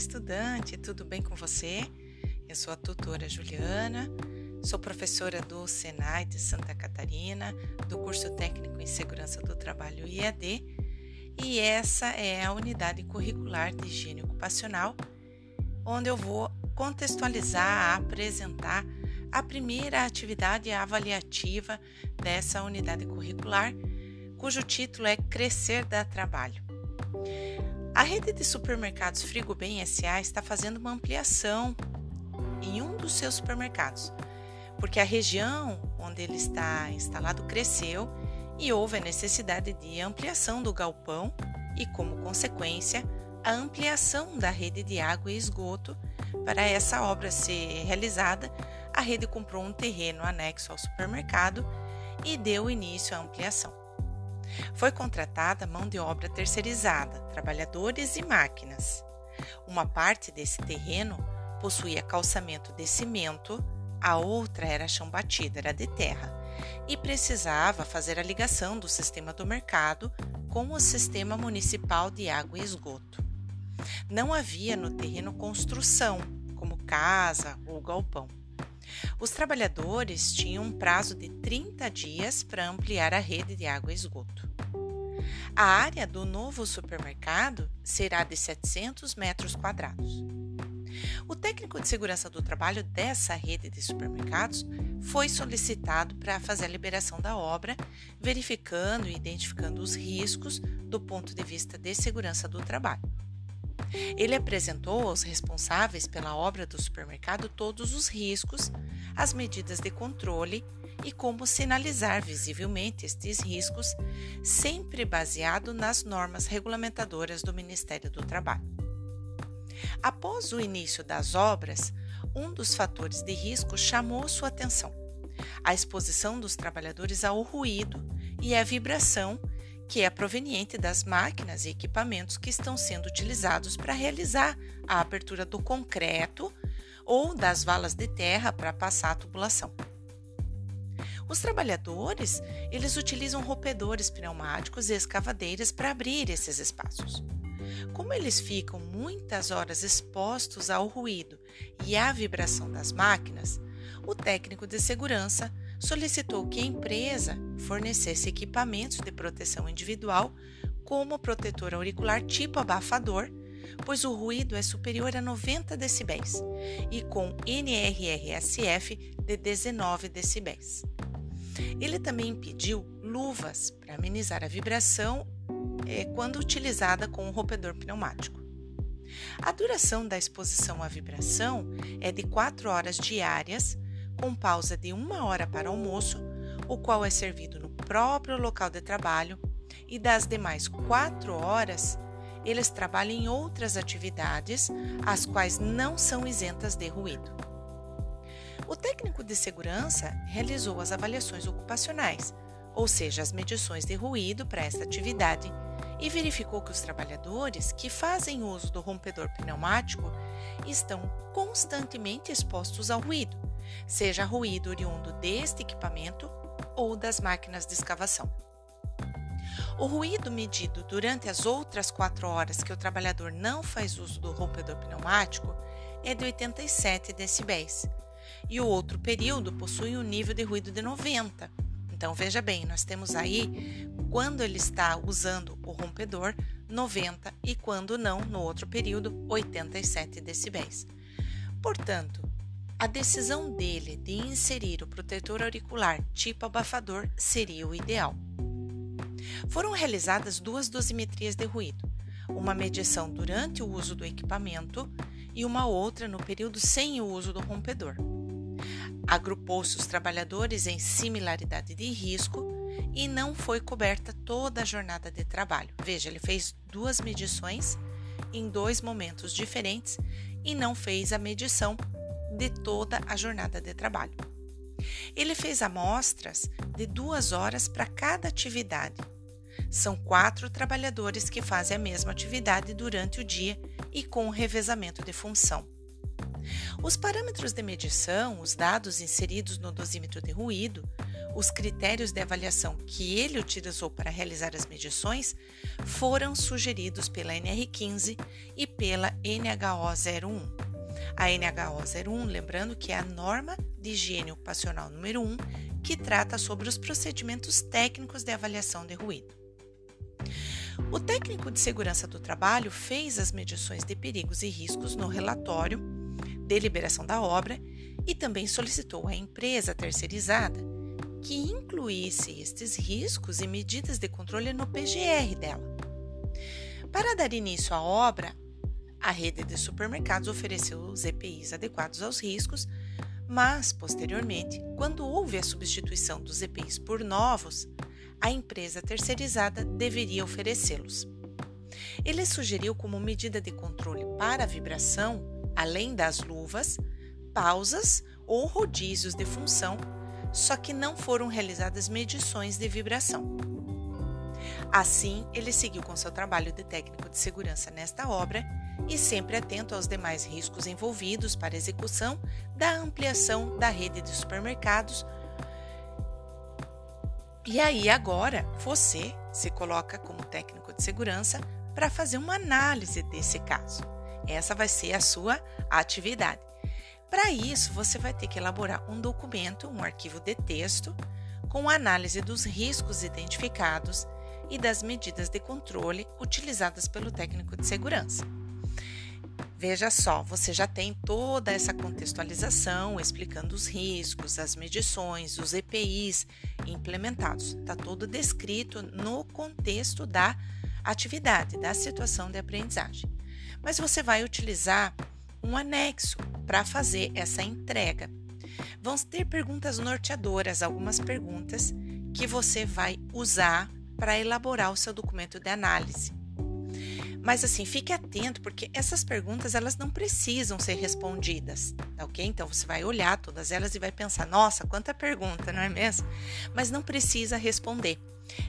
estudante, tudo bem com você? Eu sou a tutora Juliana, sou professora do Senai de Santa Catarina, do curso técnico em segurança do trabalho IAD, e essa é a unidade curricular de higiene ocupacional, onde eu vou contextualizar, apresentar a primeira atividade avaliativa dessa unidade curricular, cujo título é Crescer dá Trabalho. A rede de supermercados Frigobem SA está fazendo uma ampliação em um dos seus supermercados, porque a região onde ele está instalado cresceu e houve a necessidade de ampliação do galpão e, como consequência, a ampliação da rede de água e esgoto. Para essa obra ser realizada, a rede comprou um terreno anexo ao supermercado e deu início à ampliação. Foi contratada mão de obra terceirizada, trabalhadores e máquinas. Uma parte desse terreno possuía calçamento de cimento, a outra era chão batido, era de terra, e precisava fazer a ligação do sistema do mercado com o sistema municipal de água e esgoto. Não havia no terreno construção, como casa ou galpão. Os trabalhadores tinham um prazo de 30 dias para ampliar a rede de água e esgoto. A área do novo supermercado será de 700 metros quadrados. O técnico de segurança do trabalho dessa rede de supermercados foi solicitado para fazer a liberação da obra, verificando e identificando os riscos do ponto de vista de segurança do trabalho. Ele apresentou aos responsáveis pela obra do supermercado todos os riscos, as medidas de controle e como sinalizar visivelmente estes riscos, sempre baseado nas normas regulamentadoras do Ministério do Trabalho. Após o início das obras, um dos fatores de risco chamou sua atenção: a exposição dos trabalhadores ao ruído e à vibração que é proveniente das máquinas e equipamentos que estão sendo utilizados para realizar a abertura do concreto ou das valas de terra para passar a tubulação. Os trabalhadores, eles utilizam rompedores pneumáticos e escavadeiras para abrir esses espaços. Como eles ficam muitas horas expostos ao ruído e à vibração das máquinas, o técnico de segurança solicitou que a empresa fornecesse equipamentos de proteção individual, como protetor auricular tipo abafador, pois o ruído é superior a 90 decibéis e com NRRSF de 19 decibéis. Ele também pediu luvas para amenizar a vibração é, quando utilizada com um rompedor pneumático. A duração da exposição à vibração é de 4 horas diárias com pausa de uma hora para almoço, o qual é servido no próprio local de trabalho, e das demais quatro horas, eles trabalham em outras atividades, as quais não são isentas de ruído. O técnico de segurança realizou as avaliações ocupacionais, ou seja, as medições de ruído para esta atividade, e verificou que os trabalhadores que fazem uso do rompedor pneumático estão constantemente expostos ao ruído, seja ruído oriundo deste equipamento ou das máquinas de escavação. O ruído medido durante as outras quatro horas que o trabalhador não faz uso do rompedor pneumático é de 87 decibéis, e o outro período possui um nível de ruído de 90. Então veja bem, nós temos aí quando ele está usando o rompedor 90 e quando não, no outro período 87 decibéis. Portanto, a decisão dele de inserir o protetor auricular tipo abafador seria o ideal. Foram realizadas duas dosimetrias de ruído, uma medição durante o uso do equipamento e uma outra no período sem o uso do rompedor. Agrupou-se os trabalhadores em similaridade de risco e não foi coberta toda a jornada de trabalho. Veja, ele fez duas medições em dois momentos diferentes e não fez a medição de toda a jornada de trabalho. Ele fez amostras de duas horas para cada atividade. São quatro trabalhadores que fazem a mesma atividade durante o dia e com revezamento de função. Os parâmetros de medição, os dados inseridos no dosímetro de ruído, os critérios de avaliação que ele utilizou para realizar as medições foram sugeridos pela NR15 e pela NHO01. A NHO01, lembrando que é a norma de higiene ocupacional número 1, que trata sobre os procedimentos técnicos de avaliação de ruído. O técnico de segurança do trabalho fez as medições de perigos e riscos no relatório de liberação da obra e também solicitou à empresa terceirizada que incluísse estes riscos e medidas de controle no PGR dela. Para dar início à obra, a rede de supermercados ofereceu os EPIs adequados aos riscos, mas, posteriormente, quando houve a substituição dos EPIs por novos, a empresa terceirizada deveria oferecê-los. Ele sugeriu como medida de controle para a vibração, além das luvas, pausas ou rodízios de função, só que não foram realizadas medições de vibração. Assim, ele seguiu com seu trabalho de técnico de segurança nesta obra e sempre atento aos demais riscos envolvidos para a execução da ampliação da rede de supermercados. E aí, agora, você se coloca como técnico de segurança para fazer uma análise desse caso. Essa vai ser a sua atividade. Para isso, você vai ter que elaborar um documento, um arquivo de texto, com análise dos riscos identificados e das medidas de controle utilizadas pelo técnico de segurança. Veja só, você já tem toda essa contextualização explicando os riscos, as medições, os EPIs implementados. Está tudo descrito no contexto da atividade, da situação de aprendizagem. Mas você vai utilizar um anexo para fazer essa entrega. Vão ter perguntas norteadoras, algumas perguntas que você vai usar para elaborar o seu documento de análise. Mas assim, fique atento porque essas perguntas elas não precisam ser respondidas, tá ok? Então você vai olhar todas elas e vai pensar, nossa, quanta pergunta, não é mesmo? Mas não precisa responder.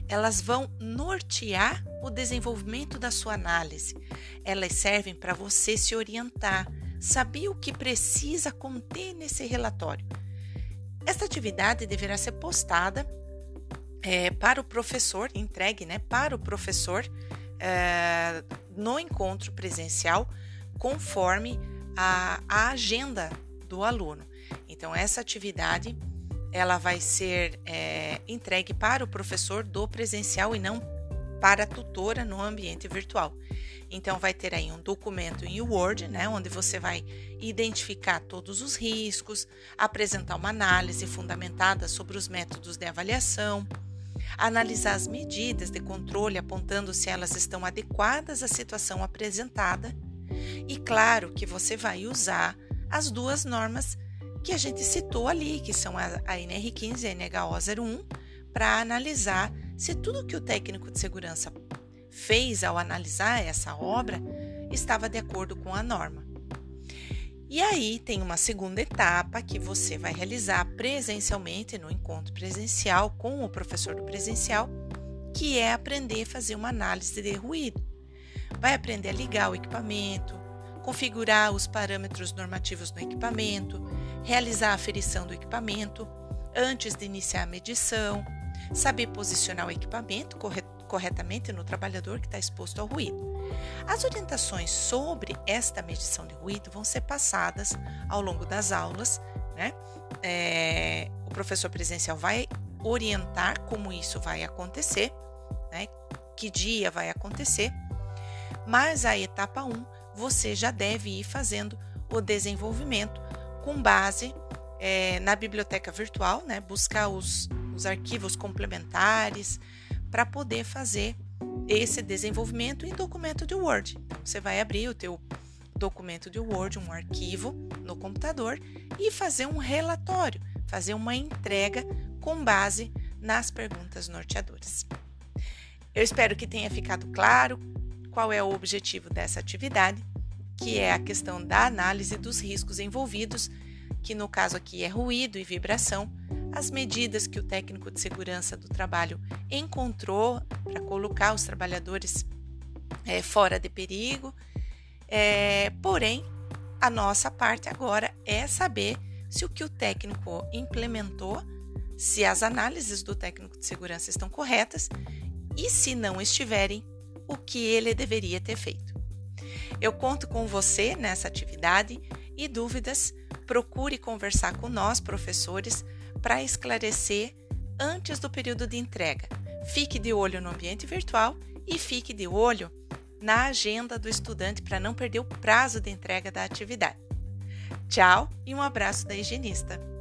Elas vão nortear o desenvolvimento da sua análise. Elas servem para você se orientar, saber o que precisa conter nesse relatório. Esta atividade deverá ser postada é, para o professor, entregue né, para o professor é, no encontro presencial, conforme a, a, agenda do aluno. Então, essa atividade ela vai ser é, entregue para o professor do presencial e não para a tutora no ambiente virtual. Então, vai ter aí um documento em Word, né, onde você vai identificar todos os riscos, apresentar uma análise fundamentada sobre os métodos de avaliação, analisar as medidas de controle, apontando se elas estão adequadas à situação apresentada. E claro que você vai usar as duas normas que a gente citou ali, que são a, NR15 e a NHO01, para analisar se tudo que o técnico de segurança fez ao analisar essa obra estava de acordo com a norma. E aí tem uma segunda etapa que você vai realizar presencialmente no encontro presencial com o professor do presencial, que é aprender a fazer uma análise de ruído. Vai aprender a ligar o equipamento, configurar os parâmetros normativos no equipamento, realizar a aferição do equipamento antes de iniciar a medição, saber posicionar o equipamento corretamente no trabalhador que está exposto ao ruído. As orientações sobre esta medição de ruído vão ser passadas ao longo das aulas, né? É, o professor presencial vai orientar como isso vai acontecer, né? Que dia vai acontecer, mas a etapa 1 você já deve ir fazendo o desenvolvimento com base é, na biblioteca virtual, né? Buscar os, os arquivos complementares, para poder fazer esse desenvolvimento em documento de Word. Você vai abrir o teu documento de Word, um arquivo no computador e fazer um relatório, fazer uma entrega com base nas perguntas norteadoras. Eu espero que tenha ficado claro qual é o objetivo dessa atividade, que é a questão da análise dos riscos envolvidos, que no caso aqui é ruído e vibração, as medidas que o técnico de segurança do trabalho encontrou para colocar os trabalhadores é, fora de perigo. É, porém, a nossa parte agora é saber se o que o técnico implementou, se as análises do técnico de segurança estão corretas e, se não estiverem, o que ele deveria ter feito. Eu conto com você nessa atividade e dúvidas, procure conversar com nós, professores, para esclarecer antes do período de entrega. Fique de olho no ambiente virtual e fique de olho na agenda do estudante para não perder o prazo de entrega da atividade. Tchau e um abraço da higienista.